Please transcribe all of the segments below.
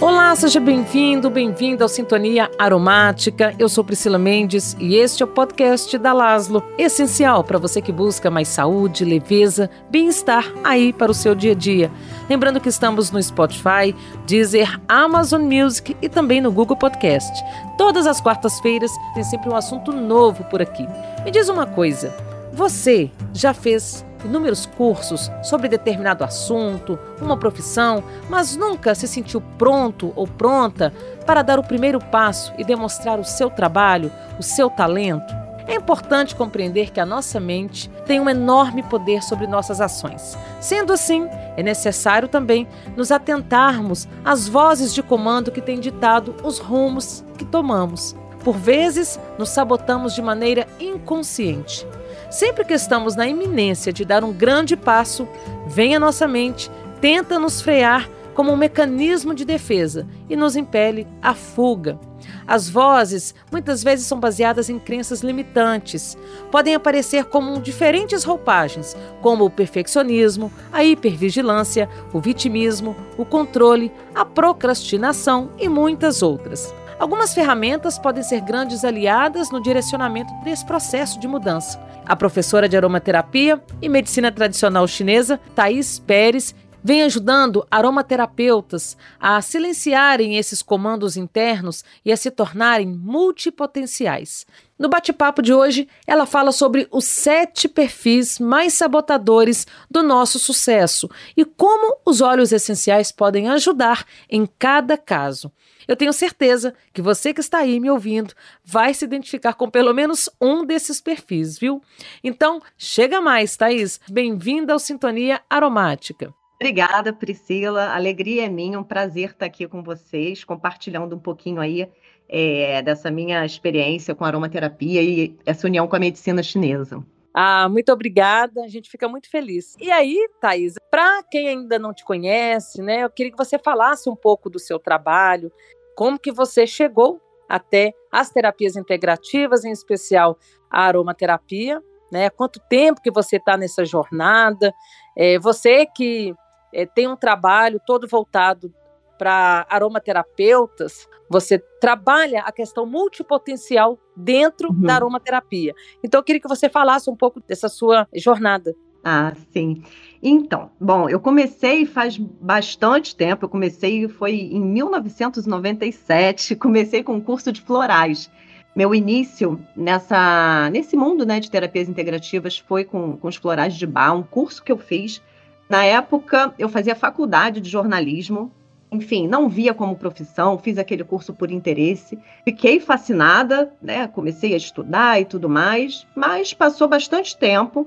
Olá, seja bem-vindo, bem-vinda ao Sintonia Aromática. Eu sou Priscila Mendes e este é o podcast da Laslo, essencial para você que busca mais saúde, leveza, bem-estar aí para o seu dia a dia. Lembrando que estamos no Spotify, Deezer, Amazon Music e também no Google Podcast. Todas as quartas-feiras tem sempre um assunto novo por aqui. Me diz uma coisa, você já fez inúmeros cursos sobre determinado assunto, uma profissão, mas nunca se sentiu pronto ou pronta para dar o primeiro passo e demonstrar o seu trabalho, o seu talento? É importante compreender que a nossa mente tem um enorme poder sobre nossas ações. Sendo assim, é necessário também nos atentarmos às vozes de comando que têm ditado os rumos que tomamos. Por vezes, nos sabotamos de maneira inconsciente. Sempre que estamos na iminência de dar um grande passo, vem à nossa mente, tenta nos frear como um mecanismo de defesa e nos impele à fuga. As vozes muitas vezes são baseadas em crenças limitantes. Podem aparecer como diferentes roupagens, como o perfeccionismo, a hipervigilância, o vitimismo, o controle, a procrastinação e muitas outras. Algumas ferramentas podem ser grandes aliadas no direcionamento desse processo de mudança. A professora de aromaterapia e medicina tradicional chinesa, Thais Pérez, vem ajudando aromaterapeutas a silenciarem esses comandos internos e a se tornarem multipotenciais. No bate-papo de hoje, ela fala sobre os sete perfis mais sabotadores do nosso sucesso e como os óleos essenciais podem ajudar em cada caso. Eu tenho certeza que você que está aí me ouvindo vai se identificar com pelo menos um desses perfis, viu? Então, chega mais, Thaís. Bem-vinda ao Sintonia Aromática. Obrigada, Priscila. alegria é minha, um prazer estar aqui com vocês, compartilhando um pouquinho aí é, dessa minha experiência com aromaterapia e essa união com a medicina chinesa. Ah, muito obrigada, a gente fica muito feliz. E aí, Thaís, para quem ainda não te conhece, né, eu queria que você falasse um pouco do seu trabalho, como que você chegou até as terapias integrativas, em especial a aromaterapia, né? Quanto tempo que você está nessa jornada? É, você que é, tem um trabalho todo voltado para aromaterapeutas, você trabalha a questão multipotencial dentro uhum. da aromaterapia. Então, eu queria que você falasse um pouco dessa sua jornada. Ah, sim. Então, bom, eu comecei faz bastante tempo, eu comecei foi em 1997, comecei com um curso de florais. Meu início nessa nesse mundo, né, de terapias integrativas foi com, com os florais de bar, um curso que eu fiz. Na época, eu fazia faculdade de jornalismo, enfim, não via como profissão, fiz aquele curso por interesse, fiquei fascinada, né? Comecei a estudar e tudo mais, mas passou bastante tempo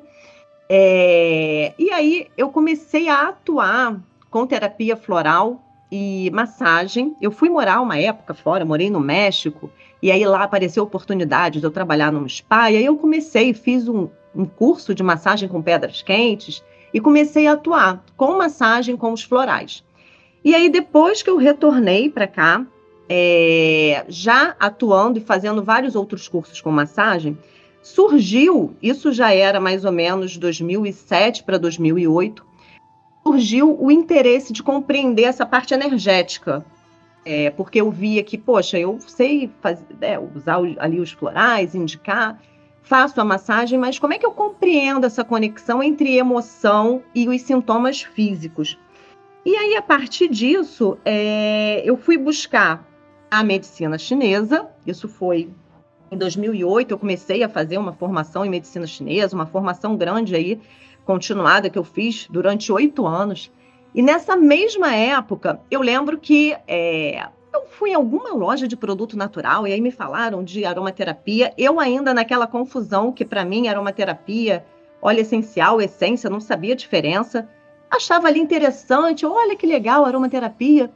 é, e aí eu comecei a atuar com terapia floral e massagem. Eu fui morar uma época fora, morei no México, e aí lá apareceu a oportunidade de eu trabalhar num spa, e aí eu comecei, fiz um, um curso de massagem com pedras quentes e comecei a atuar com massagem com os florais. E aí depois que eu retornei para cá, é, já atuando e fazendo vários outros cursos com massagem, surgiu, isso já era mais ou menos 2007 para 2008, surgiu o interesse de compreender essa parte energética. É, porque eu via que, poxa, eu sei fazer, é, usar ali os florais, indicar, faço a massagem, mas como é que eu compreendo essa conexão entre emoção e os sintomas físicos? E aí, a partir disso, é, eu fui buscar a medicina chinesa, isso foi em 2008, eu comecei a fazer uma formação em medicina chinesa, uma formação grande aí, continuada, que eu fiz durante oito anos. E nessa mesma época, eu lembro que é, eu fui em alguma loja de produto natural e aí me falaram de aromaterapia. Eu ainda naquela confusão que para mim aromaterapia, óleo essencial, essência, não sabia a diferença. Achava ali interessante, olha que legal aromaterapia.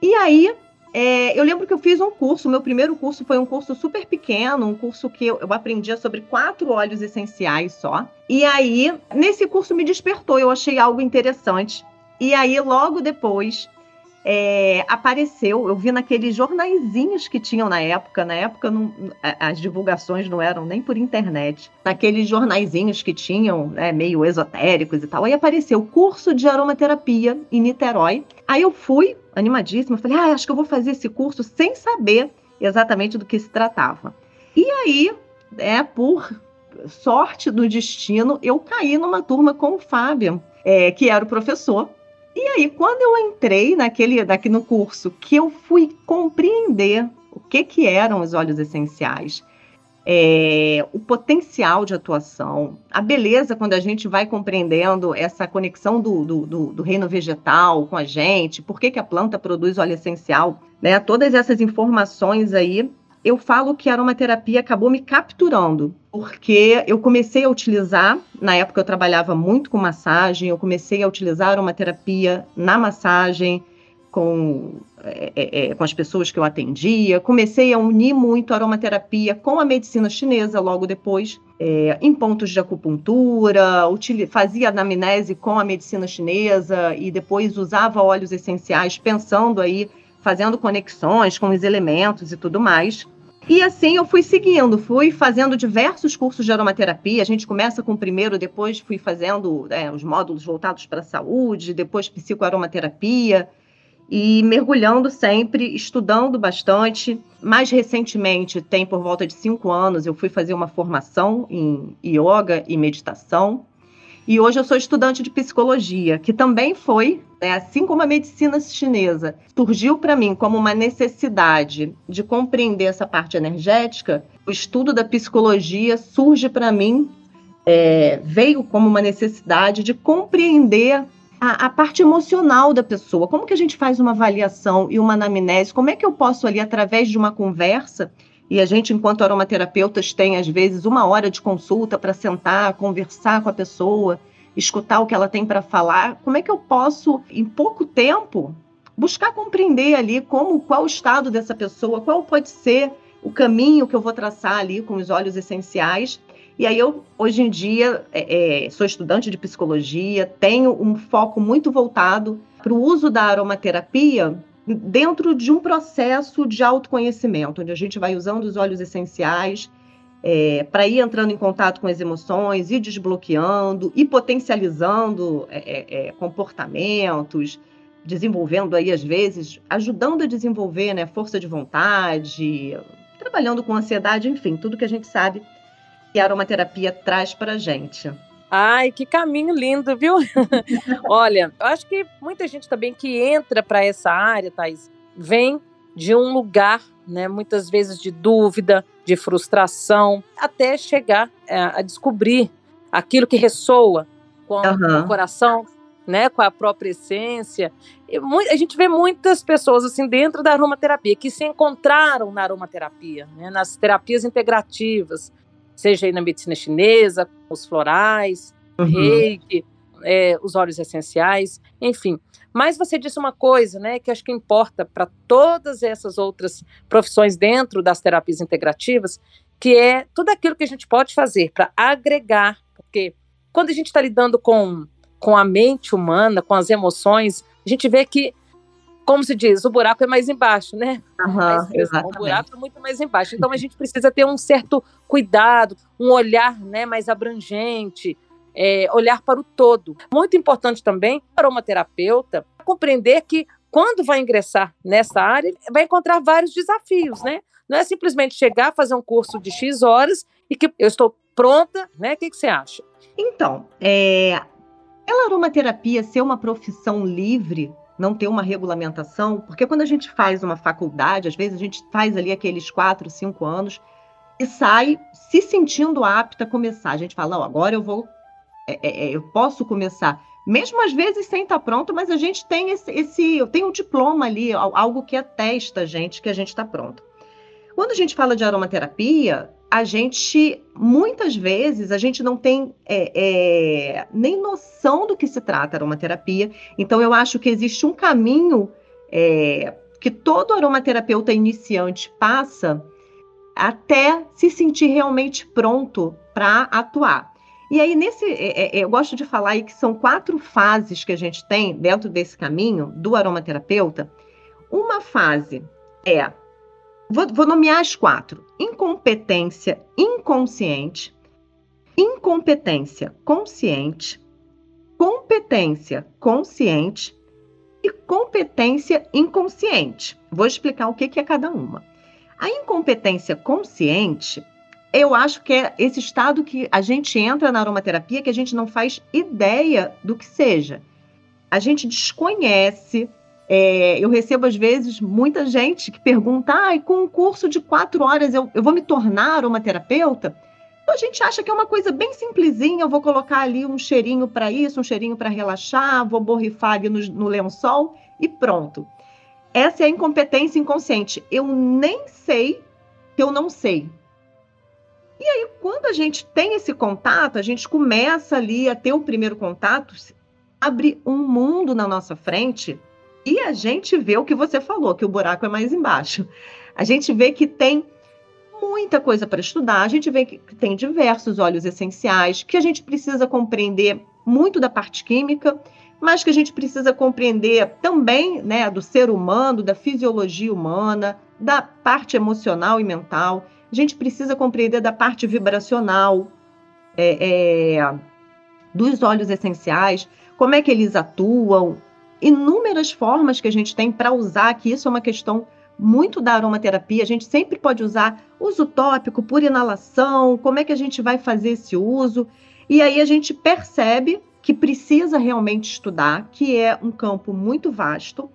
E aí é, eu lembro que eu fiz um curso, meu primeiro curso foi um curso super pequeno, um curso que eu, eu aprendia sobre quatro óleos essenciais só. E aí, nesse curso me despertou, eu achei algo interessante. E aí, logo depois, é, apareceu, eu vi naqueles jornaizinhos que tinham na época, na época não, as divulgações não eram nem por internet, naqueles jornaizinhos que tinham, né, meio esotéricos e tal, aí apareceu curso de aromaterapia em Niterói. Aí eu fui, animadíssima. Falei, ah, acho que eu vou fazer esse curso sem saber exatamente do que se tratava. E aí, é por sorte do destino, eu caí numa turma com o Fábio, é, que era o professor. E aí, quando eu entrei naquele, daqui no curso, que eu fui compreender o que, que eram os óleos essenciais, é, o potencial de atuação, a beleza quando a gente vai compreendendo essa conexão do, do, do, do reino vegetal com a gente, por que, que a planta produz óleo essencial, né? Todas essas informações aí, eu falo que a aromaterapia acabou me capturando, porque eu comecei a utilizar, na época eu trabalhava muito com massagem, eu comecei a utilizar aromaterapia na massagem, com, é, é, é, com as pessoas que eu atendia. Comecei a unir muito a aromaterapia com a medicina chinesa logo depois, é, em pontos de acupuntura, fazia anamnese com a medicina chinesa e depois usava óleos essenciais, pensando aí, fazendo conexões com os elementos e tudo mais. E assim eu fui seguindo, fui fazendo diversos cursos de aromaterapia. A gente começa com o primeiro, depois fui fazendo é, os módulos voltados para a saúde, depois psicoaromaterapia e mergulhando sempre, estudando bastante. Mais recentemente, tem por volta de cinco anos, eu fui fazer uma formação em yoga e meditação. E hoje eu sou estudante de psicologia, que também foi, né, assim como a medicina chinesa, surgiu para mim como uma necessidade de compreender essa parte energética. O estudo da psicologia surge para mim, é, veio como uma necessidade de compreender a, a, parte emocional da pessoa. Como que a gente faz uma avaliação e uma anamnese? Como é que eu posso ali, através de uma conversa, e a gente, enquanto aromaterapeutas, tem às vezes uma hora de consulta para sentar, conversar com a pessoa, escutar o que ela tem para falar. Como é que eu posso, em pouco tempo, buscar compreender ali como qual o estado dessa pessoa, qual pode ser o caminho que eu vou traçar ali com os olhos essenciais e aí eu, hoje em dia, é, é, sou estudante de psicologia, tenho um foco muito voltado para o uso da aromaterapia dentro de um processo de autoconhecimento, onde a gente vai usando os óleos essenciais é, para ir entrando em contato com as emoções, ir desbloqueando e potencializando é, é, é, comportamentos, desenvolvendo aí, às vezes, ajudando a desenvolver né, força de vontade, trabalhando com ansiedade, enfim, tudo que a gente sabe que a aromaterapia traz para a gente. Ai, que caminho lindo, viu? Olha, eu acho que muita gente também que entra para essa área, Thais, vem de um lugar, né, muitas vezes de dúvida, de frustração, até chegar é, a descobrir aquilo que ressoa com uhum. o coração, né, com a própria essência. a gente vê muitas pessoas assim dentro da aromaterapia que se encontraram na aromaterapia, né, nas terapias integrativas, seja aí na medicina chinesa, os florais, uhum. reiki, é, os óleos essenciais, enfim. Mas você disse uma coisa, né, que acho que importa para todas essas outras profissões dentro das terapias integrativas, que é tudo aquilo que a gente pode fazer para agregar, porque quando a gente está lidando com, com a mente humana, com as emoções, a gente vê que como se diz, o buraco é mais embaixo, né? Uhum, o buraco é muito mais embaixo. Então a gente precisa ter um certo cuidado, um olhar né, mais abrangente, é, olhar para o todo. Muito importante também para uma terapeuta compreender que quando vai ingressar nessa área, vai encontrar vários desafios, né? Não é simplesmente chegar, fazer um curso de X horas e que eu estou pronta, né? O que, que você acha? Então, é, pela aromaterapia ser uma profissão livre, não ter uma regulamentação, porque quando a gente faz uma faculdade, às vezes a gente faz ali aqueles quatro, cinco anos e sai se sentindo apta a começar. A gente fala, oh, agora eu vou, é, é, é, eu posso começar. Mesmo às vezes sem estar pronto, mas a gente tem esse, esse eu tenho um diploma ali, algo que atesta a gente que a gente está pronto. Quando a gente fala de aromaterapia, a gente, muitas vezes, a gente não tem é, é, nem noção do que se trata aromaterapia. Então, eu acho que existe um caminho é, que todo aromaterapeuta iniciante passa até se sentir realmente pronto para atuar. E aí, nesse, é, é, eu gosto de falar aí que são quatro fases que a gente tem dentro desse caminho do aromaterapeuta. Uma fase é Vou, vou nomear as quatro: incompetência inconsciente, incompetência consciente, competência consciente e competência inconsciente. Vou explicar o que é cada uma. A incompetência consciente, eu acho que é esse estado que a gente entra na aromaterapia que a gente não faz ideia do que seja. A gente desconhece. É, eu recebo, às vezes, muita gente que pergunta: ah, com um curso de quatro horas eu, eu vou me tornar aromaterapeuta? Então, a gente acha que é uma coisa bem simplesinha, eu vou colocar ali um cheirinho para isso, um cheirinho para relaxar, vou borrifar ali no, no lençol e pronto. Essa é a incompetência inconsciente. Eu nem sei que eu não sei. E aí, quando a gente tem esse contato, a gente começa ali a ter o primeiro contato, abre um mundo na nossa frente e a gente vê o que você falou, que o buraco é mais embaixo. A gente vê que tem muita coisa para estudar, a gente vê que tem diversos óleos essenciais, que a gente precisa compreender muito da parte química, mas que a gente precisa compreender também né, do ser humano, da fisiologia humana, da parte emocional e mental. A gente precisa compreender da parte vibracional, é, é, dos óleos essenciais, como é que eles atuam, inúmeras formas que a gente tem para usar, que isso é uma questão muito da aromaterapia. A gente sempre pode usar uso tópico por inalação, como é que a gente vai fazer esse uso. E aí a gente percebe que precisa realmente estudar, que é um campo muito vasto.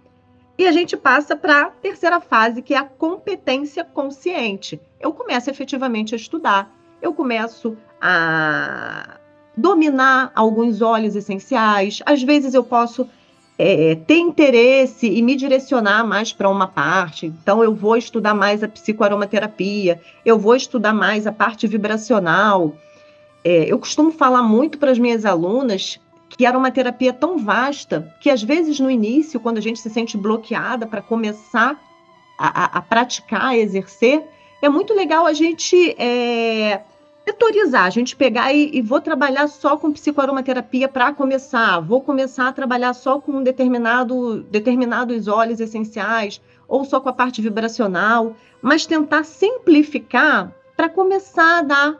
E a gente passa para a terceira fase, que é a competência consciente. Eu começo efetivamente a estudar, eu começo a dominar alguns óleos essenciais. Às vezes eu posso é, ter interesse e me direcionar mais para uma parte. Então, eu vou estudar mais a psicoaromaterapia, eu vou estudar mais a parte vibracional. É, eu costumo falar muito para as minhas alunas que a aromaterapia é tão vasta que, às vezes, no início, quando a gente se sente bloqueada para começar a, a, a, praticar, a exercer, é muito legal a gente. É, setorizar, a gente pegar e, e vou trabalhar só com psicoaromaterapia para começar, vou começar a trabalhar só com um determinado, determinados óleos essenciais, ou só com a parte vibracional, mas tentar simplificar para começar a dar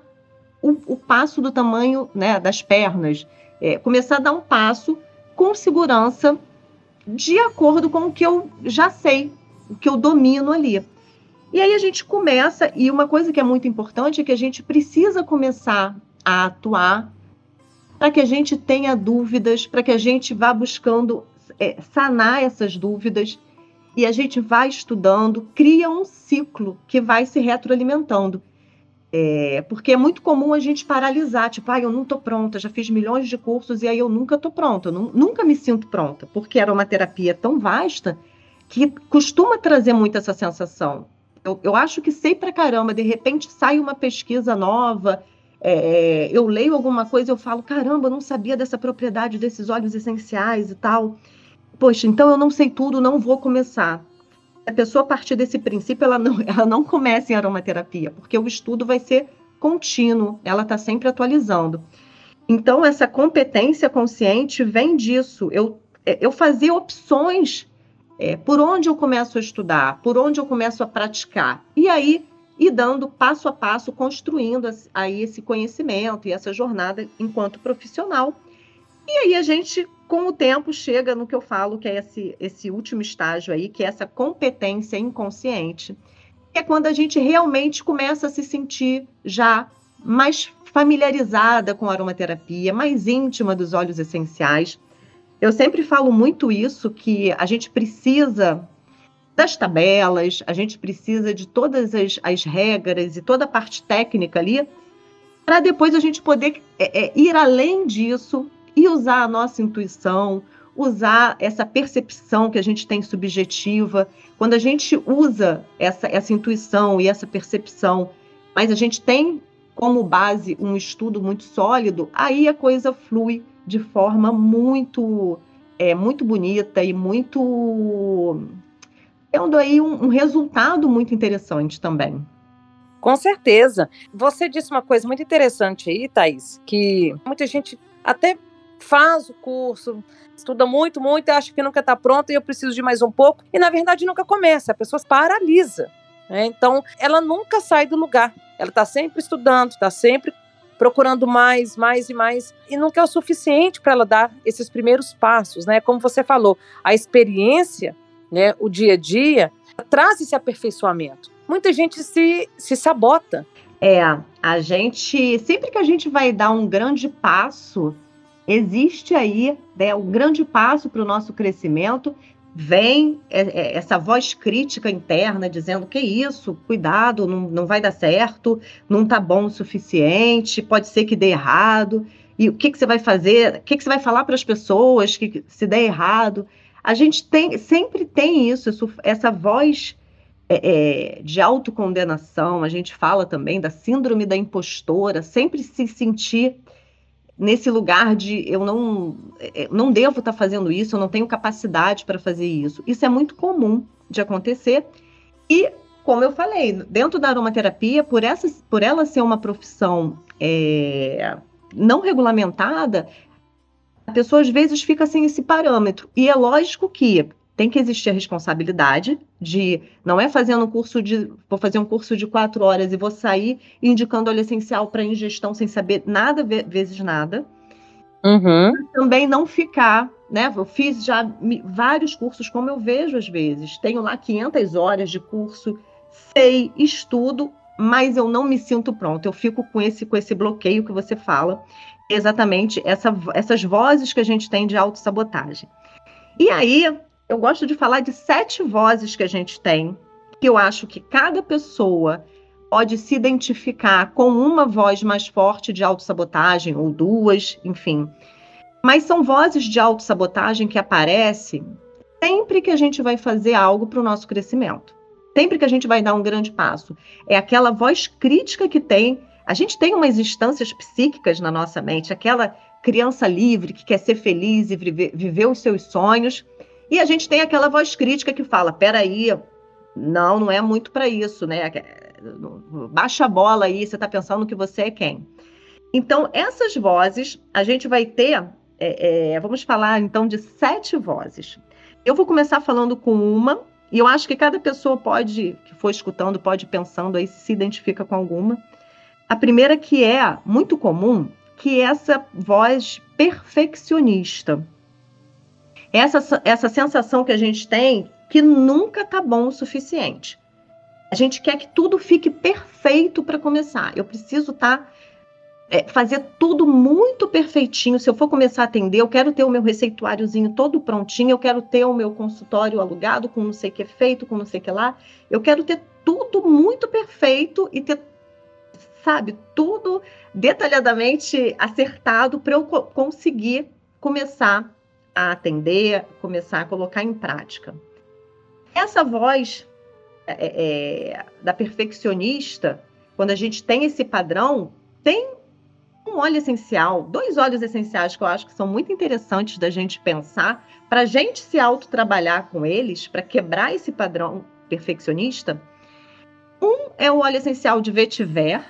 o, o, passo do tamanho né, das pernas, é, começar a dar um passo com segurança, de acordo com o que eu já sei, o que eu domino ali. E aí a gente começa, e uma coisa que é muito importante é que a gente precisa começar a atuar para que a gente tenha dúvidas, para que a gente vá buscando é, sanar essas dúvidas e a gente vai estudando, cria um ciclo que vai se retroalimentando. É, porque é muito comum a gente paralisar, tipo, ah, eu não estou pronta, já fiz milhões de cursos e aí eu nunca estou pronta, eu nunca me sinto pronta, porque era uma terapia tão vasta que costuma trazer muito essa sensação. Eu, eu acho que sei pra caramba, de repente sai uma pesquisa nova, é, eu leio alguma coisa eu falo, caramba, eu não sabia dessa propriedade desses óleos essenciais e tal. Poxa, então eu não sei tudo, não vou começar. A pessoa, a partir desse princípio, ela não, ela não começa em aromaterapia, porque o estudo vai ser contínuo, ela está sempre atualizando. Então, essa competência consciente vem disso. Eu, eu fazia opções é, por onde eu começo a estudar? Por onde eu começo a praticar? E aí, ir dando passo a passo, construindo aí esse conhecimento e essa jornada enquanto profissional. E aí a gente, com o tempo, chega no que eu falo, que é esse, esse último estágio aí, que é essa competência inconsciente, que é quando a gente realmente começa a se sentir já mais familiarizada com a aromaterapia, mais íntima dos óleos essenciais, eu sempre falo muito isso, que a gente precisa das tabelas, a gente precisa de todas as, as regras e toda a parte técnica ali, para depois a gente poder é, é, ir além disso e usar a nossa intuição, usar essa percepção que a gente tem subjetiva. Quando a gente usa essa, essa intuição e essa percepção, mas a gente tem como base um estudo muito sólido, aí a coisa flui de forma muito é, muito bonita e muito tendo aí um, um resultado muito interessante também. Com certeza. Você disse uma coisa muito interessante aí, Thaís, que muita gente até faz o curso, estuda muito, muito, acha que nunca está pronto e eu preciso de mais um pouco, e na verdade nunca começa, a pessoa paralisa. Né? Então, ela nunca sai do lugar, ela está sempre estudando, está sempre procurando mais, mais e mais, e nunca é o suficiente para ela dar esses primeiros passos, né? Como você falou, a experiência, né, o dia a dia, traz esse aperfeiçoamento. Muita gente se, se sabota. É, a gente, sempre que a gente vai dar um grande passo, existe aí né, um grande passo para o nosso crescimento, vem é, é, essa voz crítica interna dizendo que isso, cuidado, não, não vai dar certo, não tá bom o suficiente, pode ser que dê errado, e o que, que você vai fazer, o que, que você vai falar para as pessoas que se der errado. A gente tem, sempre tem isso, isso essa voz é, é, de autocondenação, a gente fala também da síndrome da impostora, sempre se sentir nesse lugar de eu não, é, não devo estar tá fazendo isso, eu não tenho capacidade para fazer isso. Isso é muito comum de acontecer. E, como eu falei, dentro da aromaterapia, por, essa, por ela ser uma profissão é, não regulamentada, a pessoa às vezes fica sem esse parâmetro. E é lógico que tem que existir a responsabilidade de não é fazendo um curso de vou fazer um curso de quatro horas e vou sair indicando óleo essencial para ingestão sem saber nada vezes nada. Uhum. Também não ficar, né? Eu fiz já vários cursos, como eu vejo às vezes. Tenho lá 500 horas de curso, sei, estudo, mas eu não me sinto pronto. Eu fico com esse com esse bloqueio que você fala, exatamente essa, essas vozes que a gente tem de autossabotagem. E aí, eu gosto de falar de sete vozes que a gente tem, que eu acho que cada pessoa pode se identificar com uma voz mais forte de autossabotagem, ou duas, enfim. Mas são vozes de autossabotagem que aparecem sempre que a gente vai fazer algo para o nosso crescimento. Sempre que a gente vai dar um grande passo. É aquela voz crítica que tem. A gente tem umas instâncias psíquicas na nossa mente, aquela criança livre que quer ser feliz e viver, os seus sonhos e a gente tem aquela voz crítica que fala: peraí, não, não é muito para isso, né? Baixa a bola aí, você está pensando que você é quem? Então, essas vozes, a gente vai ter, é, é, vamos falar então de sete vozes. Eu vou começar falando com uma, e eu acho que cada pessoa pode, que for escutando, pode pensando aí se identifica com alguma. A primeira que é muito comum, que é essa voz perfeccionista essa, essa sensação que a gente tem que nunca tá bom o suficiente. A gente quer que tudo fique perfeito para começar. Eu preciso tá, é, fazer tudo muito perfeitinho. Se eu for começar a atender, eu quero ter o meu receituáriozinho todo prontinho, eu quero ter o meu consultório alugado com não sei o que feito, com não sei o que lá. Eu quero ter tudo muito perfeito e ter, sabe, tudo detalhadamente acertado para eu co conseguir começar a atender, começar a colocar em prática. Essa voz é, é, da perfeccionista, quando a gente tem esse padrão, tem um óleo essencial, dois óleos essenciais que eu acho que são muito interessantes da gente pensar, para a gente se autotrabalhar com eles, para quebrar esse padrão perfeccionista. Um é o óleo essencial de vetiver.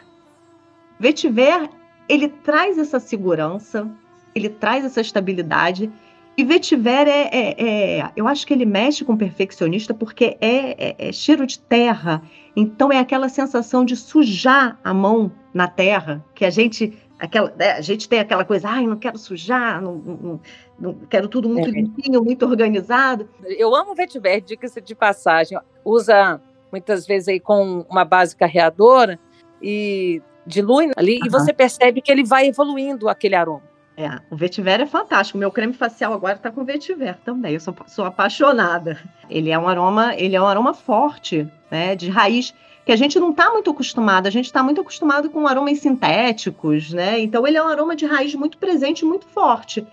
Vetiver, ele traz essa segurança, ele traz essa estabilidade e vetiver é, é, é, Eu acho que ele mexe com o perfeccionista porque é, é, é, cheiro de terra. Então é aquela sensação de sujar a mão na terra, que a gente. Aquela, né, a gente tem aquela coisa, ai, não quero sujar, não, não, não quero tudo muito é. limpinho, muito organizado. Eu amo vetiver, dica-se de passagem. Usa muitas vezes aí com uma base carreadora e dilui ali, uhum. e você percebe que ele vai evoluindo aquele aroma. É, o vetiver é fantástico. Meu creme facial agora está com vetiver também. Eu sou, sou apaixonada. Ele é um aroma, ele é um aroma forte, né, de raiz que a gente não está muito acostumado. A gente está muito acostumado com aromas sintéticos, né? Então ele é um aroma de raiz muito presente, muito forte.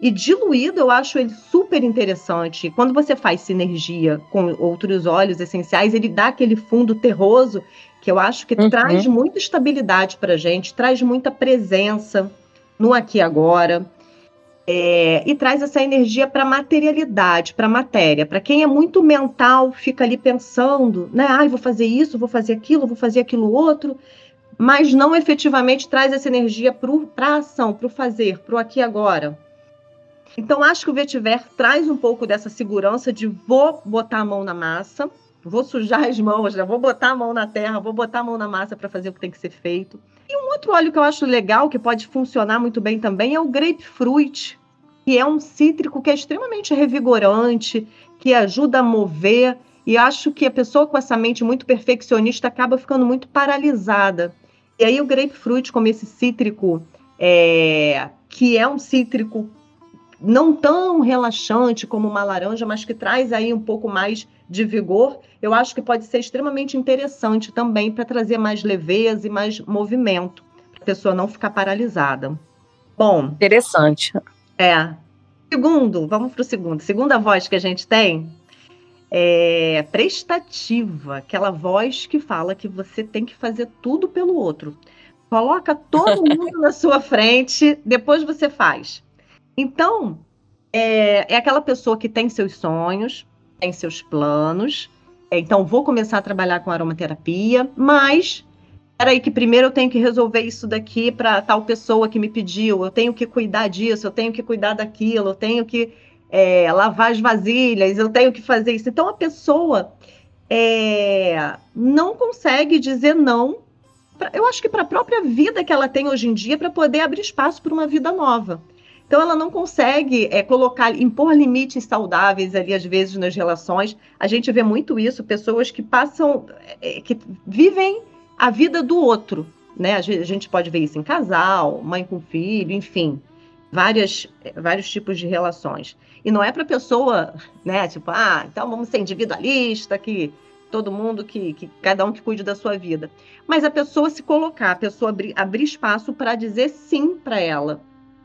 E diluído, eu acho ele super interessante. Quando você faz sinergia com outros óleos essenciais, ele dá aquele fundo terroso que eu acho que uhum. traz muita estabilidade para a gente, traz muita presença no aqui e agora. É, e traz essa energia para a materialidade, para a matéria. Para quem é muito mental, fica ali pensando, né? Ah, vou fazer isso, vou fazer aquilo, vou fazer aquilo outro, mas não efetivamente traz essa energia para a ação, para o fazer, para o aqui e agora. Então, acho que o vetiver traz um pouco dessa segurança de vou botar a mão na massa, vou sujar as mãos, já vou botar a mão na terra, vou botar a mão na massa para fazer o que tem que ser feito E um outro óleo que eu acho legal, que pode funcionar muito bem também, é o grapefruit, que é um cítrico que é extremamente revigorante, que ajuda a mover. E acho que a pessoa com essa mente muito perfeccionista acaba ficando muito paralisada. E aí o grapefruit, como esse cítrico, é, que é um cítrico não tão relaxante como uma laranja, mas que traz aí um pouco mais de vigor, eu acho que pode ser extremamente interessante também para trazer mais leveza e mais movimento, para a pessoa não ficar paralisada. Bom. Interessante. É. Segundo, vamos para o segundo. Segunda voz que a gente tem é prestativa, aquela voz que fala que você tem que fazer tudo pelo outro. Coloca todo mundo na sua frente, depois você faz. Então, é, é aquela pessoa que tem seus sonhos, tem seus planos. É, então, vou começar a trabalhar com aromaterapia, mas peraí que primeiro eu tenho que resolver isso daqui para tal pessoa que me pediu, eu tenho que cuidar disso, eu tenho que cuidar daquilo, eu tenho que é, lavar as vasilhas, eu tenho que fazer isso. Então, a pessoa é, não consegue dizer não, pra, eu acho que para a própria vida que ela tem hoje em dia, para poder abrir espaço para uma vida nova. Então, ela não consegue é, colocar, impor limites saudáveis ali, às vezes, nas relações. A gente vê muito isso, pessoas que passam, é, que vivem a vida do outro, né? A gente pode ver isso em casal, mãe com filho, enfim, várias, vários tipos de relações. E não é para pessoa, né? Tipo, ah, então vamos ser individualista, que todo mundo que, que cada um que cuide da sua vida. Mas a pessoa se colocar, a pessoa abrir, abrir espaço para dizer sim para ela,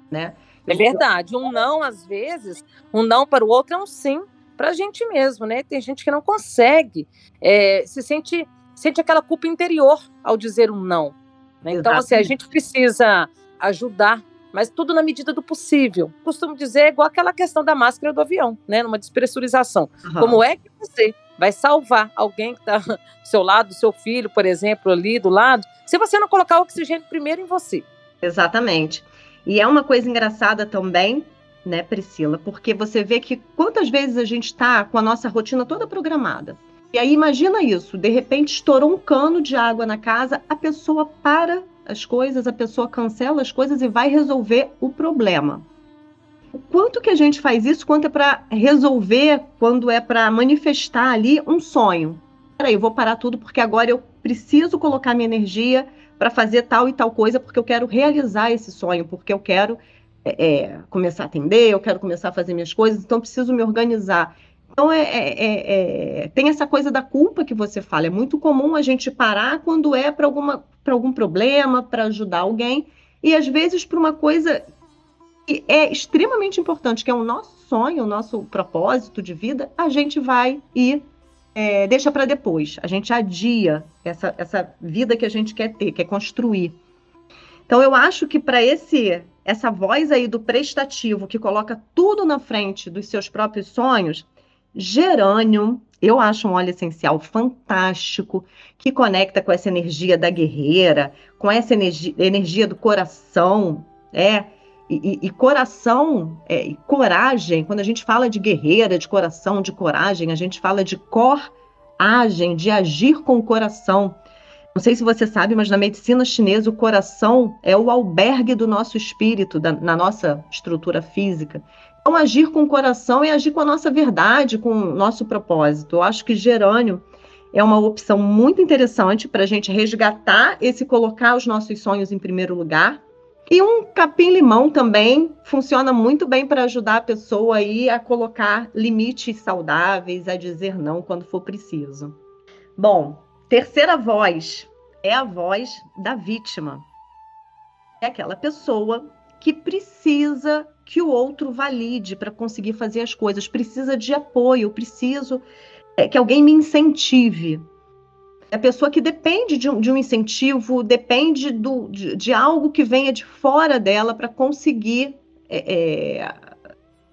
né? É verdade. Um não, às vezes, um não para o outro é um sim para a gente mesmo, né? Tem gente que não consegue, é, se sente, sente aquela culpa interior ao dizer um não. Né? Então, assim, a gente precisa ajudar, mas tudo na medida do possível. Costumo dizer, é igual aquela questão da máscara do avião, né? Numa despressurização. Uhum. Como é que você vai salvar alguém que está do seu lado, do seu filho, por exemplo, ali do lado, se você não colocar o oxigênio primeiro em você? Exatamente. E é uma coisa engraçada também, né, Priscila? Porque você vê que quantas vezes a gente está com a nossa rotina toda programada. E aí imagina isso, de repente estourou um cano de água na casa, a pessoa para as coisas, a pessoa cancela as coisas e vai resolver o problema. O quanto que a gente faz isso, quanto é para resolver, quando é para manifestar ali um sonho. Peraí, eu vou parar tudo porque agora eu preciso colocar minha energia para fazer tal e tal coisa, porque eu quero realizar esse sonho, porque eu quero é, é, começar a atender, eu quero começar a fazer minhas coisas, então preciso me organizar. Então, é, é, é, é tem essa coisa da culpa que você fala. É muito comum a gente parar quando é para algum problema, para ajudar alguém, e às vezes para uma coisa que é extremamente importante, que é o nosso sonho, o nosso propósito de vida, a gente vai e é, deixa para depois. A gente adia essa, essa vida que a gente quer ter, quer construir. Então, eu acho que para esse essa voz aí do prestativo que coloca tudo na frente dos seus próprios sonhos, gerânio, eu acho um óleo essencial fantástico, que conecta com essa energia da guerreira, com essa energia, energia do coração, é, e, e, coração é, e coragem, quando a gente fala de guerreira, de coração, de coragem, a gente fala de coragem, de agir com o coração. Não sei se você sabe, mas na medicina chinesa o coração é o albergue do nosso espírito, da, na nossa estrutura física. Então, agir com o coração é agir com a nossa verdade, com o nosso propósito. Eu acho que gerânio é uma opção muito interessante para a gente resgatar esse colocar os nossos sonhos em primeiro lugar e um capim-limão também funciona muito bem para ajudar a pessoa aí a colocar limites saudáveis, a dizer não quando for preciso. Bom, terceira voz é a voz da vítima. É aquela pessoa que precisa que o outro valide para conseguir fazer as coisas, precisa de apoio, preciso é, que alguém me incentive. É a pessoa que depende de um, de um incentivo, depende do, de, de, algo que venha de fora dela para conseguir é, é,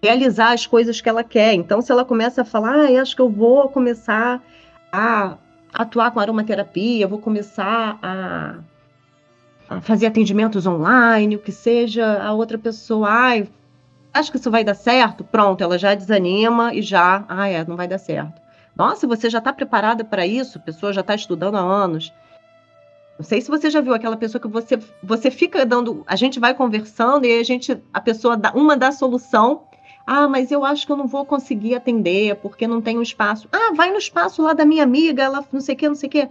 realizar as coisas que ela quer. Então, se ela começa a falar, ah, acho que eu vou começar a atuar com aromaterapia, vou começar a, a fazer atendimentos online, o que seja, a outra pessoa, ai, acho que isso vai dar certo? Pronto, ela já desanima e já, ah, é, não vai dar certo. Nossa, você já está preparada para isso? A pessoa já está estudando há anos. Não sei se você já viu aquela pessoa que você, você fica dando. A gente vai conversando e a gente, a pessoa dá uma dá solução. Ah, mas eu acho que eu não vou conseguir atender porque não tem espaço. Ah, vai no espaço lá da minha amiga, ela não sei o que, não sei o que.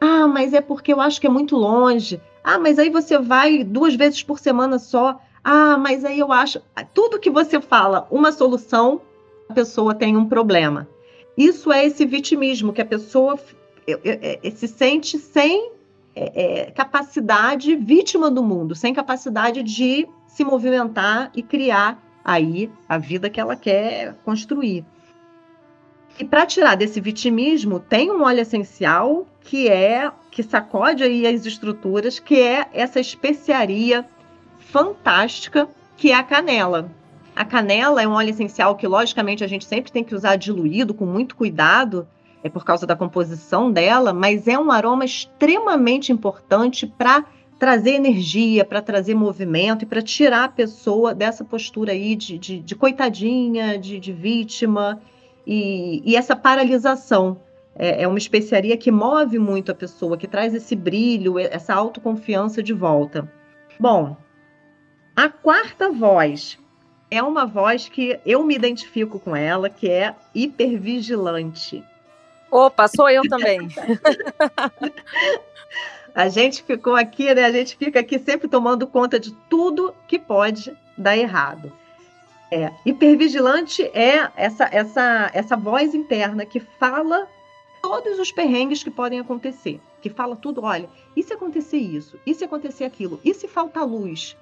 Ah, mas é porque eu acho que é muito longe. Ah, mas aí você vai duas vezes por semana só. Ah, mas aí eu acho. Tudo que você fala, uma solução, a pessoa tem um problema. Isso é esse vitimismo, que a pessoa se sente sem é, é, capacidade, vítima do mundo, sem capacidade de se movimentar e criar aí a vida que ela quer construir. E para tirar desse vitimismo, tem um óleo essencial que é que sacode aí as estruturas, que é essa especiaria fantástica que é a canela. A canela é um óleo essencial que, logicamente, a gente sempre tem que usar diluído, com muito cuidado, é por causa da composição dela, mas é um aroma extremamente importante para trazer energia, para trazer movimento e para tirar a pessoa dessa postura aí de, de, de coitadinha, de, de vítima e, e, essa paralisação. É, é uma especiaria que move muito a pessoa, que traz esse brilho, essa autoconfiança de volta. Bom, a quarta voz é uma voz que eu me identifico com ela, que é hipervigilante. Opa, sou eu também. a gente ficou aqui, né? A gente fica aqui sempre tomando conta de tudo que pode dar errado. É, hipervigilante é essa, essa, essa voz interna que fala todos os perrengues que podem acontecer. Que fala tudo, olha, e se acontecer isso? E se acontecer aquilo? E se falta luz?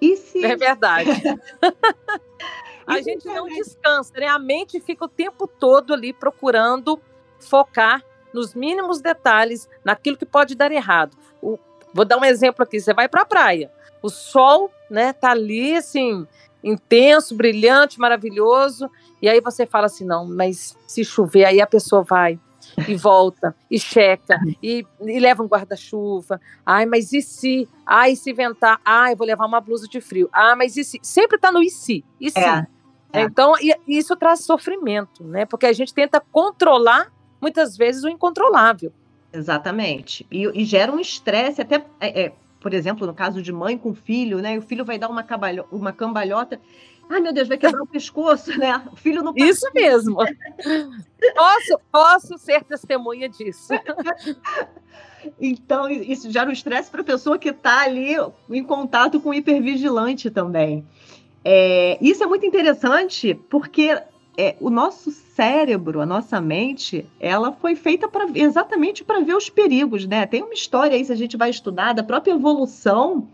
E se... É verdade. a gente não descansa, né? A mente fica o tempo todo ali procurando focar nos mínimos detalhes, naquilo que pode dar errado. O, vou dar um exemplo aqui: você vai para a praia, o sol, né, tá ali assim intenso, brilhante, maravilhoso, e aí você fala assim, não, mas se chover, aí a pessoa vai e volta e checa e, e leva um guarda-chuva. Ai, mas e se? Ai, se ventar? Ai, vou levar uma blusa de frio. Ah, mas e se? Sempre tá no e se? E se? É, é. Então, isso traz sofrimento, né? Porque a gente tenta controlar muitas vezes o incontrolável. Exatamente. E, e gera um estresse, até, é, é, por exemplo, no caso de mãe com filho, né? O filho vai dar uma, cabalho, uma cambalhota. Ai, meu Deus, vai quebrar o pescoço, né? O filho não Isso mesmo. posso, posso ser testemunha disso. então, isso gera um estresse para a pessoa que está ali em contato com o hipervigilante também. É, isso é muito interessante porque é, o nosso cérebro, a nossa mente, ela foi feita pra, exatamente para ver os perigos, né? Tem uma história aí, se a gente vai estudar, da própria evolução,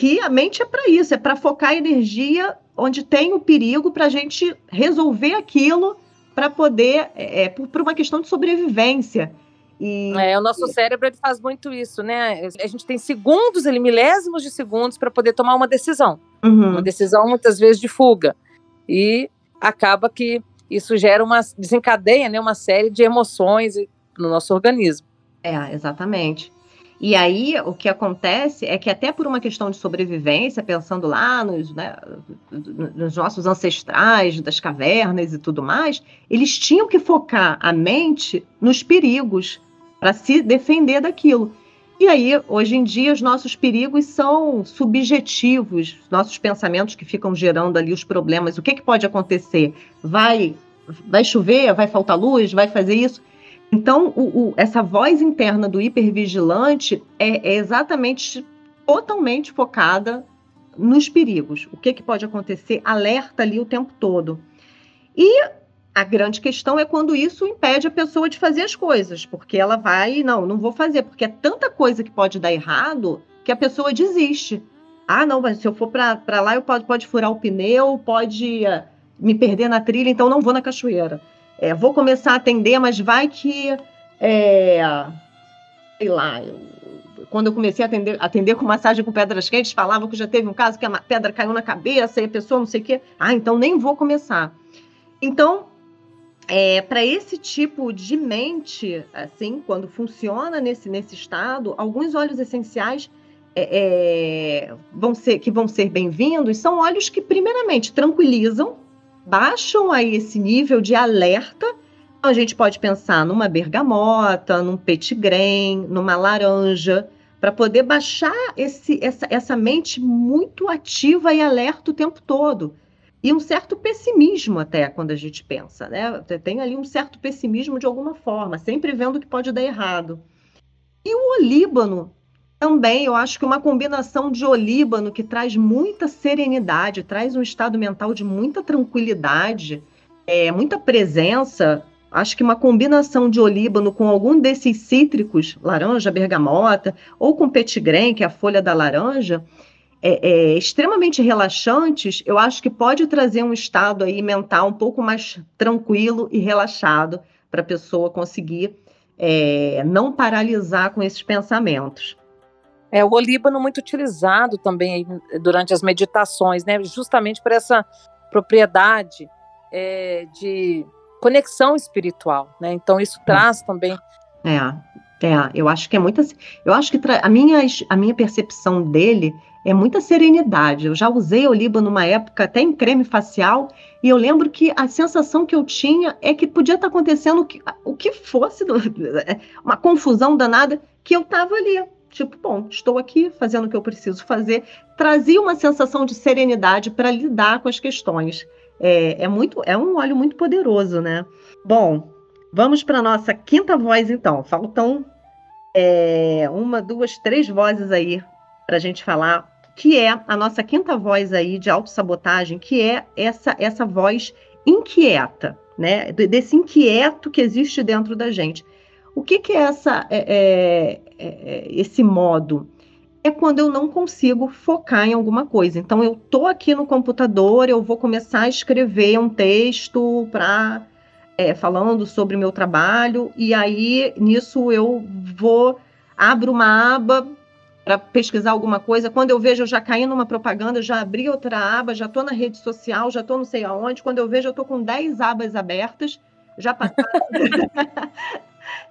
que a mente é para isso, é para focar energia onde tem o perigo, para a gente resolver aquilo, para poder, é, é por, por uma questão de sobrevivência. E... É, o nosso cérebro ele faz muito isso, né? A gente tem segundos, ele milésimos de segundos para poder tomar uma decisão. Uhum. Uma decisão muitas vezes de fuga. E acaba que isso gera uma desencadeia, né, uma série de emoções no nosso organismo. É, exatamente. E aí o que acontece é que até por uma questão de sobrevivência, pensando lá nos, né, nos nossos ancestrais das cavernas e tudo mais, eles tinham que focar a mente nos perigos para se defender daquilo. E aí, hoje em dia, os nossos perigos são subjetivos, nossos pensamentos que ficam gerando ali os problemas. O que, que pode acontecer? Vai, vai chover? Vai faltar luz? Vai fazer isso? Então, o, o, essa voz interna do hipervigilante é, é exatamente totalmente focada nos perigos. O que, que pode acontecer? Alerta ali o tempo todo. E a grande questão é quando isso impede a pessoa de fazer as coisas, porque ela vai, não, não vou fazer, porque é tanta coisa que pode dar errado que a pessoa desiste. Ah, não, mas se eu for para lá, eu pode, pode furar o pneu, pode uh, me perder na trilha, então não vou na cachoeira. É, vou começar a atender, mas vai que, é, sei lá, quando eu comecei a atender, atender com massagem com pedras quentes, falavam que já teve um caso que a pedra caiu na cabeça e a pessoa não sei o quê. Ah, então nem vou começar. Então, é, para esse tipo de mente, assim, quando funciona nesse, nesse estado, alguns óleos essenciais é, é, vão ser, que vão ser bem-vindos são óleos que, primeiramente, tranquilizam, baixam aí esse nível de alerta A gente pode pensar numa bergamota, num petit grain, numa laranja, para poder baixar esse, essa, essa mente muito ativa e alerta o tempo todo. E um certo pessimismo até quando a gente pensa, né? Tem ali um certo pessimismo de alguma forma, sempre vendo que pode dar errado. E o olíbano também, eu acho que uma combinação de olíbano que traz muita serenidade, traz um estado mental de muita tranquilidade, é, muita presença, Acho que uma combinação de olíbano com algum desses cítricos, laranja, bergamota, ou com petigrém, que é a folha da laranja, é, é, extremamente relaxantes, eu acho que pode trazer um estado aí mental um pouco mais tranquilo e relaxado para a pessoa conseguir é, não paralisar com esses pensamentos. É o olíbano muito utilizado também durante as meditações, né? Justamente por essa propriedade é, de conexão espiritual, né? Então isso é. traz também. É, é, eu acho que é muita. Eu acho que a minha, a minha percepção dele é muita serenidade. Eu já usei oliba numa época até em creme facial e eu lembro que a sensação que eu tinha é que podia estar acontecendo o que, o que fosse, uma confusão danada, que eu estava ali. Tipo, bom, estou aqui fazendo o que eu preciso fazer. Trazia uma sensação de serenidade para lidar com as questões. É, é, muito, é um óleo muito poderoso, né? Bom, vamos para nossa quinta voz, então. Faltam é, uma, duas, três vozes aí para a gente falar, que é a nossa quinta voz aí de autossabotagem, que é essa, essa voz inquieta, né? Desse inquieto que existe dentro da gente. O que, que é, essa, é, é, é esse modo? é quando eu não consigo focar em alguma coisa. Então, eu estou aqui no computador, eu vou começar a escrever um texto para é, falando sobre o meu trabalho, e aí nisso eu vou, abro uma aba para pesquisar alguma coisa. Quando eu vejo, eu já caí numa propaganda, já abri outra aba, já estou na rede social, já estou não sei aonde. Quando eu vejo, eu estou com 10 abas abertas, já passaram.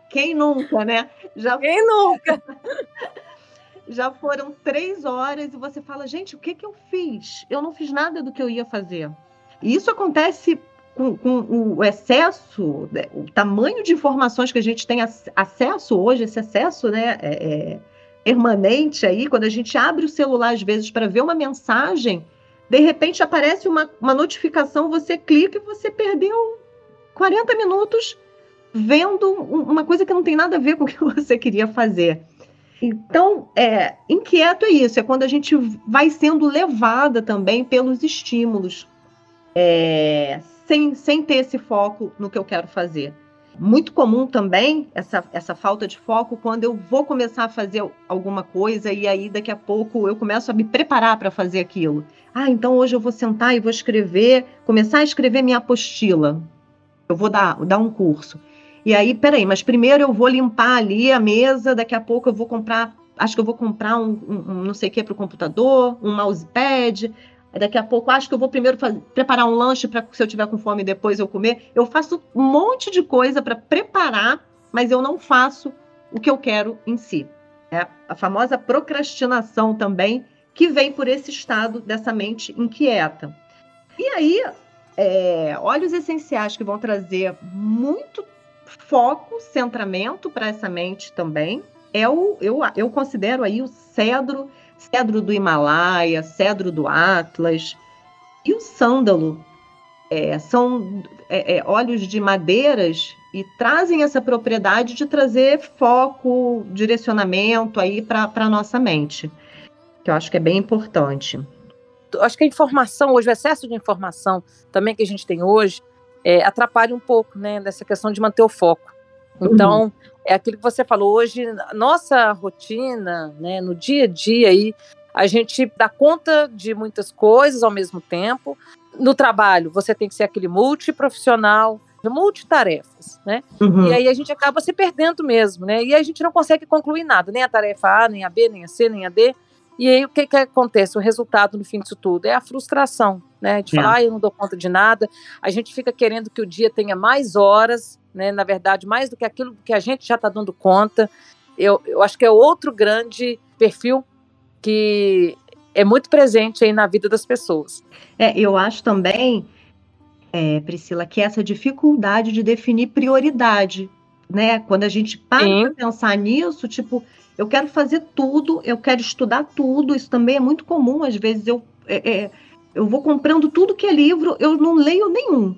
Quem nunca, né? Já... Quem nunca? já foram três horas e você fala, gente, o que, que eu fiz? Eu não fiz nada do que eu ia fazer. E isso acontece com, com o excesso, né, o tamanho de informações que a gente tem acesso hoje, esse acesso né, é, é, permanente aí, quando a gente abre o celular às vezes para ver uma mensagem, de repente aparece uma, uma notificação, você clica e você perdeu 40 minutos vendo uma coisa que não tem nada a ver com o que você queria fazer. Então, é, inquieto é isso, é quando a gente vai sendo levada também pelos estímulos, é, sem, sem ter esse foco no que eu quero fazer. Muito comum também essa, essa falta de foco quando eu vou começar a fazer alguma coisa e aí daqui a pouco eu começo a me preparar para fazer aquilo. Ah, então hoje eu vou sentar e vou escrever, começar a escrever minha apostila. Eu vou dar, dar um curso. E aí, peraí, mas primeiro eu vou limpar ali a mesa, daqui a pouco eu vou comprar, acho que eu vou comprar um, um, um não sei o que para o computador, um mousepad. Daqui a pouco, acho que eu vou primeiro fazer, preparar um lanche para se eu tiver com fome depois eu comer. Eu faço um monte de coisa para preparar, mas eu não faço o que eu quero em si. É a famosa procrastinação também, que vem por esse estado dessa mente inquieta. E aí, é, óleos essenciais que vão trazer muito foco, centramento para essa mente também. É o, eu, eu considero aí o cedro, cedro do Himalaia, cedro do Atlas e o sândalo. É, são é, é, óleos de madeiras e trazem essa propriedade de trazer foco, direcionamento aí para a nossa mente, que eu acho que é bem importante. Acho que a informação hoje, o excesso de informação também que a gente tem hoje, é, atrapalha um pouco, né, nessa questão de manter o foco. Então, uhum. é aquilo que você falou hoje, nossa rotina, né, no dia a dia aí, a gente dá conta de muitas coisas ao mesmo tempo. No trabalho, você tem que ser aquele multiprofissional, multitarefas, né? Uhum. E aí a gente acaba se perdendo mesmo, né? E a gente não consegue concluir nada, nem a tarefa A, nem a B, nem a C, nem a D. E aí o que, que acontece? O resultado no fim disso tudo é a frustração, né? De falar, ah, eu não dou conta de nada. A gente fica querendo que o dia tenha mais horas, né? Na verdade, mais do que aquilo que a gente já está dando conta. Eu, eu acho que é outro grande perfil que é muito presente aí na vida das pessoas. É, eu acho também é, Priscila, que essa dificuldade de definir prioridade, né? Quando a gente para para pensar nisso, tipo, eu quero fazer tudo, eu quero estudar tudo, isso também é muito comum, às vezes eu, é, é, eu vou comprando tudo que é livro, eu não leio nenhum,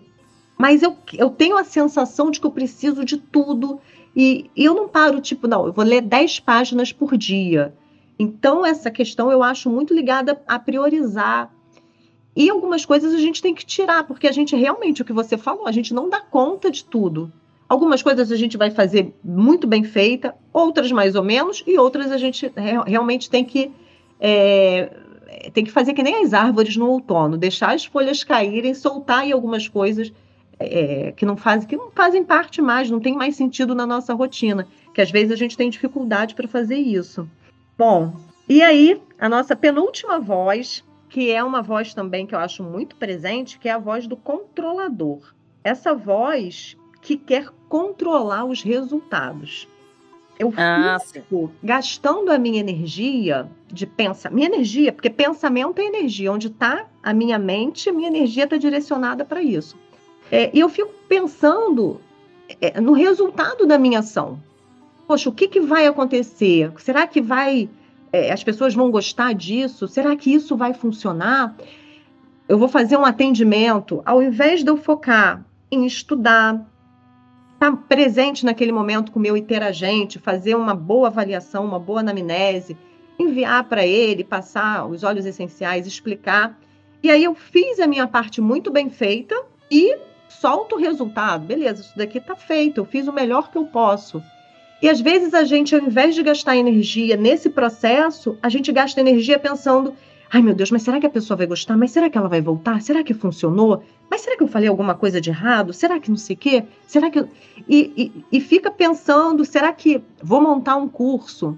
mas eu, eu tenho a sensação de que eu preciso de tudo, e, e eu não paro, tipo, não, eu vou ler 10 páginas por dia. Então, essa questão eu acho muito ligada a priorizar e algumas coisas a gente tem que tirar, porque a gente realmente, o que você falou, a gente não dá conta de tudo. Algumas coisas a gente vai fazer muito bem feita, outras mais ou menos, e outras a gente realmente tem que é, tem que fazer que nem as árvores no outono, deixar as folhas caírem, soltar em algumas coisas é, que não fazem que não fazem parte mais, não tem mais sentido na nossa rotina, que às vezes a gente tem dificuldade para fazer isso. Bom, e aí a nossa penúltima voz que é uma voz também que eu acho muito presente, que é a voz do controlador. Essa voz que quer controlar os resultados. Eu ah, fico sim. gastando a minha energia de pensar. Minha energia, porque pensamento é energia. Onde está a minha mente, minha energia está direcionada para isso. É, e eu fico pensando é, no resultado da minha ação. Poxa, o que, que vai acontecer? Será que vai é, as pessoas vão gostar disso? Será que isso vai funcionar? Eu vou fazer um atendimento, ao invés de eu focar em estudar, estar tá presente naquele momento com o meu interagente, fazer uma boa avaliação, uma boa anamnese, enviar para ele, passar os óleos essenciais, explicar. E aí eu fiz a minha parte muito bem feita e solto o resultado. Beleza, isso daqui está feito, eu fiz o melhor que eu posso. E às vezes a gente, ao invés de gastar energia nesse processo, a gente gasta energia pensando: ai meu Deus, mas será que a pessoa vai gostar? Mas será que ela vai voltar? Será que funcionou? Mas será que eu falei alguma coisa de errado? Será que não sei o quê? Será que. E, e, e fica pensando: será que vou montar um curso?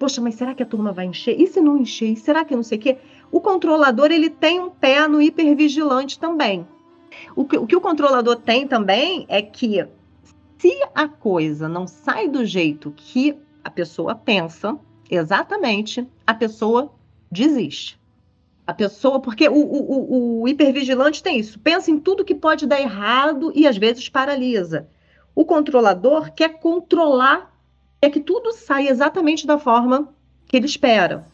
Poxa, mas será que a turma vai encher? E se não encher? Será que não sei o quê? O controlador ele tem um pé no hipervigilante também. O que, o que o controlador tem também é que se a coisa não sai do jeito que a pessoa pensa, exatamente, a pessoa desiste. A pessoa, porque o, o, o, hipervigilante tem isso, pensa em tudo que pode dar errado e às vezes paralisa. O controlador quer controlar, quer que tudo saia exatamente da forma que ele espera.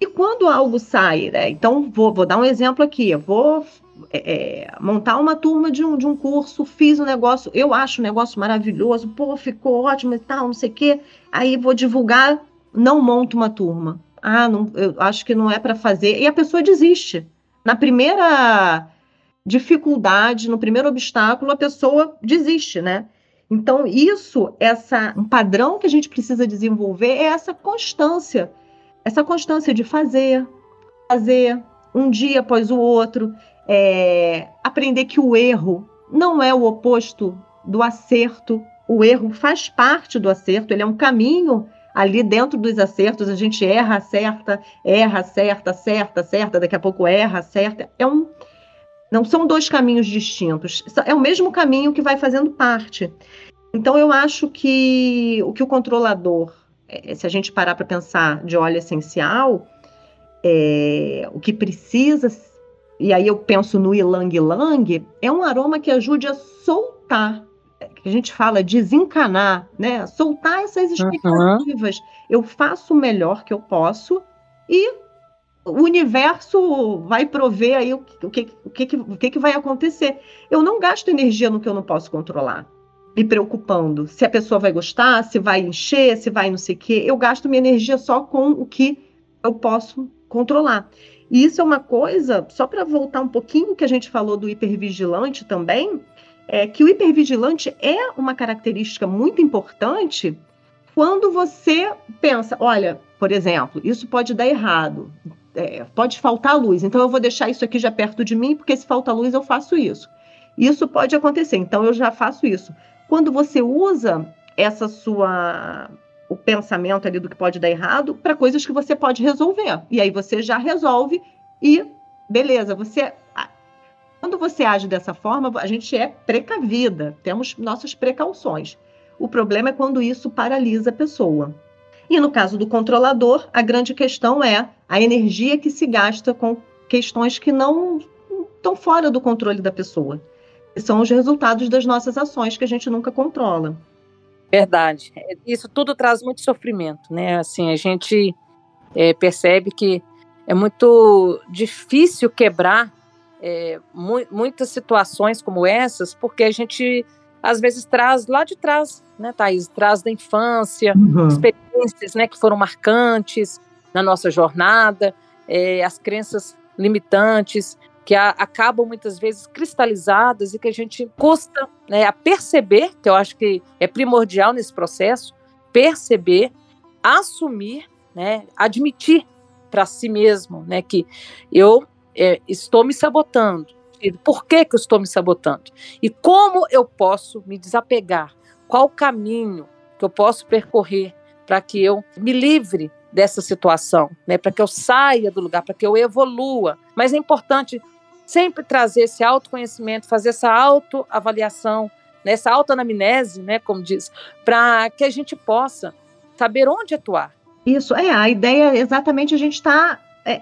E quando algo sai, né? Então, vou, vou dar um exemplo aqui. Eu vou é, é, montar uma turma de um, de um curso, fiz um negócio, eu acho um negócio maravilhoso, pô, ficou ótimo e tal, não sei o quê. Aí vou divulgar, não monto uma turma. Ah, não, eu acho que não é para fazer. E a pessoa desiste. Na primeira dificuldade, no primeiro obstáculo, a pessoa desiste, né? Então, isso, essa um padrão que a gente precisa desenvolver é essa constância. Essa constância de fazer, fazer um dia após o outro, é, aprender que o erro não é o oposto do acerto. O erro faz parte do acerto, ele é um caminho ali dentro dos acertos. A gente erra, acerta, erra, acerta, acerta, acerta, daqui a pouco erra, acerta. É um, não são dois caminhos distintos, é o mesmo caminho que vai fazendo parte. Então, eu acho que o que o controlador, é, se a gente parar para pensar de óleo essencial, é, o que precisa e aí eu penso no ilang lang, é um aroma que ajude a soltar, que a gente fala desencanar, né? Soltar essas expectativas. Uhum. Eu faço o melhor que eu posso e o universo vai prover aí o que, o que, o que, o que, que vai acontecer. Eu não gasto energia no que eu não posso controlar, me preocupando se a pessoa vai gostar, se vai encher, se vai não sei o quê. Eu gasto minha energia só com o que eu posso controlar. E isso é uma coisa, só para voltar um pouquinho que a gente falou do hipervigilante também, é que o hipervigilante é uma característica muito importante quando você pensa, olha, por exemplo, isso pode dar errado, é, pode faltar luz, então eu vou deixar isso aqui já perto de mim, porque se falta luz eu faço isso. Isso pode acontecer, então eu já faço isso. Quando você usa essa sua o pensamento ali do que pode dar errado para coisas que você pode resolver. E aí você já resolve e beleza, você quando você age dessa forma, a gente é precavida, temos nossas precauções. O problema é quando isso paralisa a pessoa. E no caso do controlador, a grande questão é a energia que se gasta com questões que não estão fora do controle da pessoa. São os resultados das nossas ações que a gente nunca controla. Verdade. Isso tudo traz muito sofrimento, né? Assim, a gente é, percebe que é muito difícil quebrar é, mu muitas situações como essas, porque a gente às vezes traz lá de trás, né, Thaís? Traz da infância, uhum. experiências né, que foram marcantes na nossa jornada, é, as crenças limitantes que a, acabam muitas vezes cristalizadas e que a gente custa né, a perceber, que eu acho que é primordial nesse processo, perceber, assumir, né, admitir para si mesmo, né, que eu é, estou me sabotando. Por que, que eu estou me sabotando? E como eu posso me desapegar? Qual o caminho que eu posso percorrer para que eu me livre dessa situação, né? Para que eu saia do lugar, para que eu evolua. Mas é importante sempre trazer esse autoconhecimento, fazer essa autoavaliação, né? essa autoanamnese, né? Como diz, para que a gente possa saber onde atuar, isso, é, a ideia é exatamente a gente está é,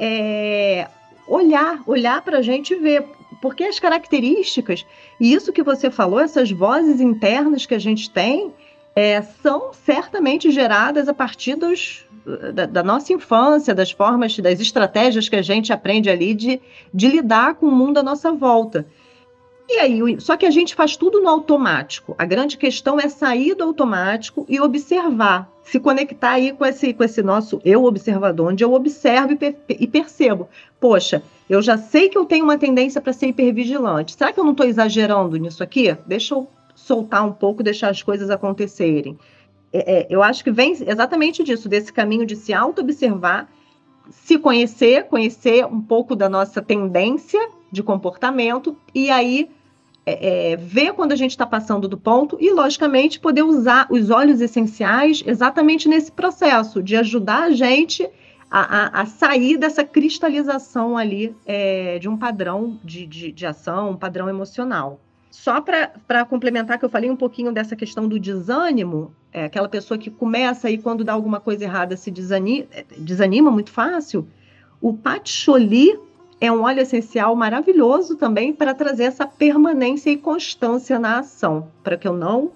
é, olhar, olhar para a gente ver, porque as características, e isso que você falou, essas vozes internas que a gente tem, é, são certamente geradas a partir dos, da, da, nossa infância, das formas, das estratégias que a gente aprende ali de, de lidar com o mundo à nossa volta. E aí, só que a gente faz tudo no automático. A grande questão é sair do automático e observar, se conectar aí com esse, com esse nosso eu observador, onde eu observo e, e percebo. Poxa, eu já sei que eu tenho uma tendência para ser hipervigilante. Será que eu não estou exagerando nisso aqui? Deixa eu soltar um pouco, deixar as coisas acontecerem. É, é, eu acho que vem exatamente disso, desse caminho de se auto-observar, se conhecer, conhecer um pouco da nossa tendência de comportamento e aí é, é, ver quando a gente está passando do ponto e, logicamente, poder usar os óleos essenciais exatamente nesse processo de ajudar a gente a, a, a sair dessa cristalização ali é, de um padrão de, de, de, ação, um padrão emocional. Só para complementar que eu falei um pouquinho dessa questão do desânimo, é, aquela pessoa que começa e quando dá alguma coisa errada se desanima, desanima muito fácil, o patchouli é um óleo essencial maravilhoso também para trazer essa permanência e constância na ação, para que eu não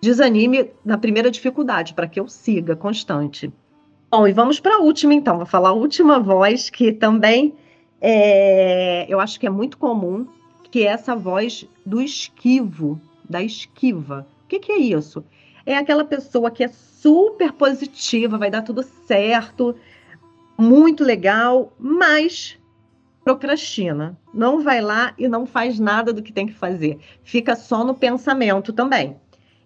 desanime na primeira dificuldade, para que eu siga constante. Bom, e vamos para a última então, vou falar a última voz que também é, eu acho que é muito comum, que é essa voz do esquivo, da esquiva. O que, que é isso? É aquela pessoa que é super positiva, vai dar tudo certo, muito legal, mas procrastina, não vai lá e não faz nada do que tem que fazer, fica só no pensamento também.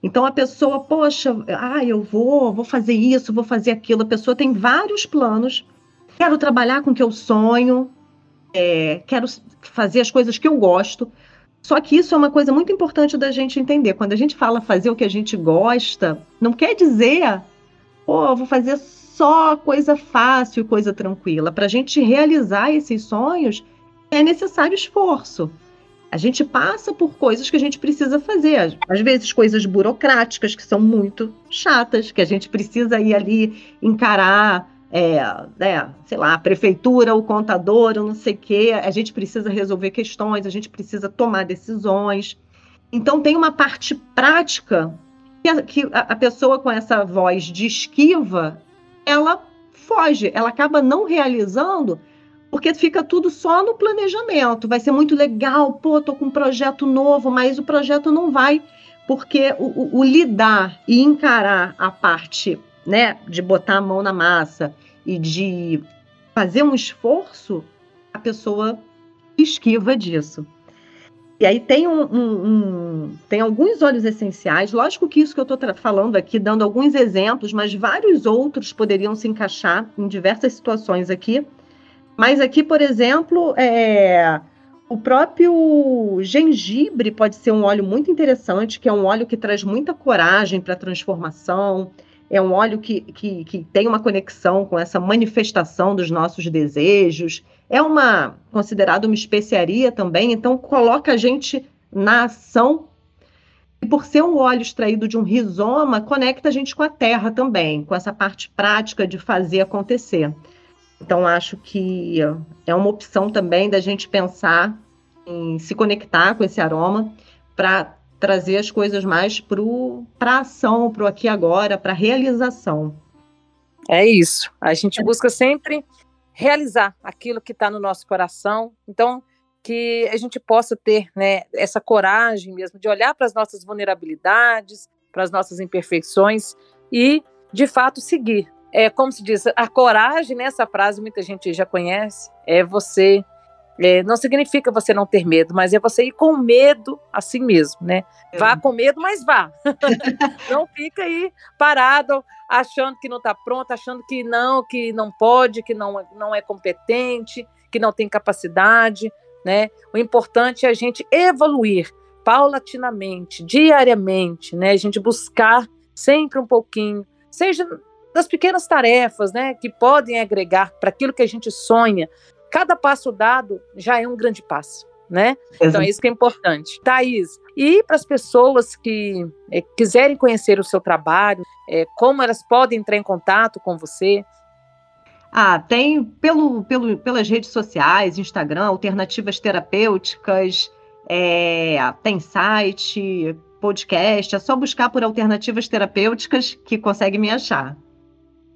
Então a pessoa, poxa, ah, eu vou, vou fazer isso, vou fazer aquilo. A pessoa tem vários planos. Quero trabalhar com o que eu sonho, é, quero fazer as coisas que eu gosto. Só que isso é uma coisa muito importante da gente entender. Quando a gente fala fazer o que a gente gosta, não quer dizer, pô, vou fazer só coisa fácil, coisa tranquila. Para a gente realizar esses sonhos, é necessário esforço. A gente passa por coisas que a gente precisa fazer, às vezes coisas burocráticas que são muito chatas, que a gente precisa ir ali encarar, é, é, sei lá, a prefeitura, o contador, não sei o quê. A gente precisa resolver questões, a gente precisa tomar decisões. Então tem uma parte prática que a, que a pessoa com essa voz de esquiva ela foge, ela acaba não realizando porque fica tudo só no planejamento. Vai ser muito legal, pô, tô com um projeto novo, mas o projeto não vai, porque o, o, o lidar e encarar a parte, né, de botar a mão na massa e de fazer um esforço, a pessoa esquiva disso. E aí tem, um, um, um, tem alguns óleos essenciais, lógico que isso que eu estou falando aqui, dando alguns exemplos, mas vários outros poderiam se encaixar em diversas situações aqui. Mas aqui, por exemplo, é, o próprio gengibre pode ser um óleo muito interessante, que é um óleo que traz muita coragem para a transformação, é um óleo que, que, que tem uma conexão com essa manifestação dos nossos desejos, é uma considerada uma especiaria também, então coloca a gente na ação. E por ser um óleo extraído de um rizoma, conecta a gente com a terra também, com essa parte prática de fazer acontecer. Então acho que é uma opção também da gente pensar em se conectar com esse aroma para trazer as coisas mais para a ação, para o aqui agora, para a realização. É isso. A gente busca sempre realizar aquilo que está no nosso coração. Então, que a gente possa ter né, essa coragem mesmo de olhar para as nossas vulnerabilidades, para as nossas imperfeições e, de fato, seguir. É como se diz, a coragem, né, essa frase muita gente já conhece, é você é, não significa você não ter medo, mas é você ir com medo assim mesmo, né? Vá com medo, mas vá. não fica aí parado, achando que não está pronto, achando que não, que não pode, que não, não é competente, que não tem capacidade, né? O importante é a gente evoluir paulatinamente, diariamente, né? A gente buscar sempre um pouquinho, seja das pequenas tarefas, né, que podem agregar para aquilo que a gente sonha, cada passo dado já é um grande passo, né? Exato. Então, é isso que é importante. Thaís, e para as pessoas que é, quiserem conhecer o seu trabalho, é, como elas podem entrar em contato com você? Ah, tem pelo, pelo, pelas redes sociais, Instagram, alternativas terapêuticas, é, tem site, podcast, é só buscar por alternativas terapêuticas que consegue me achar.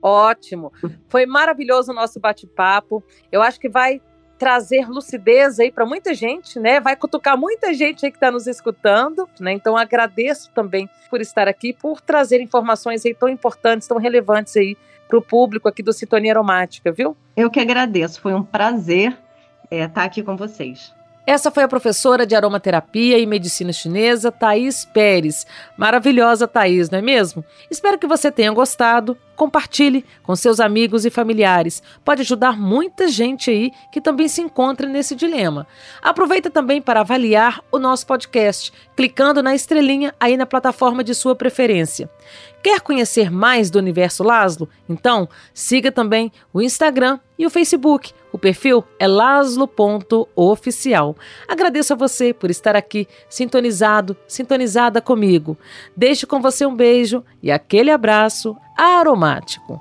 Ótimo. Foi maravilhoso o nosso bate-papo. Eu acho que vai trazer lucidez aí para muita gente, né? Vai cutucar muita gente aí que está nos escutando, né? Então agradeço também por estar aqui, por trazer informações aí tão importantes, tão relevantes aí para o público aqui do Sintonia Aromática, viu? Eu que agradeço. Foi um prazer estar é, tá aqui com vocês. Essa foi a professora de aromaterapia e medicina chinesa, Thaís Pérez. Maravilhosa Thaís, não é mesmo? Espero que você tenha gostado. Compartilhe com seus amigos e familiares. Pode ajudar muita gente aí que também se encontra nesse dilema. Aproveita também para avaliar o nosso podcast, clicando na estrelinha aí na plataforma de sua preferência. Quer conhecer mais do Universo Laszlo? Então, siga também o Instagram e o Facebook. O perfil é laslo.oficial. Agradeço a você por estar aqui sintonizado, sintonizada comigo. Deixo com você um beijo e aquele abraço aromático.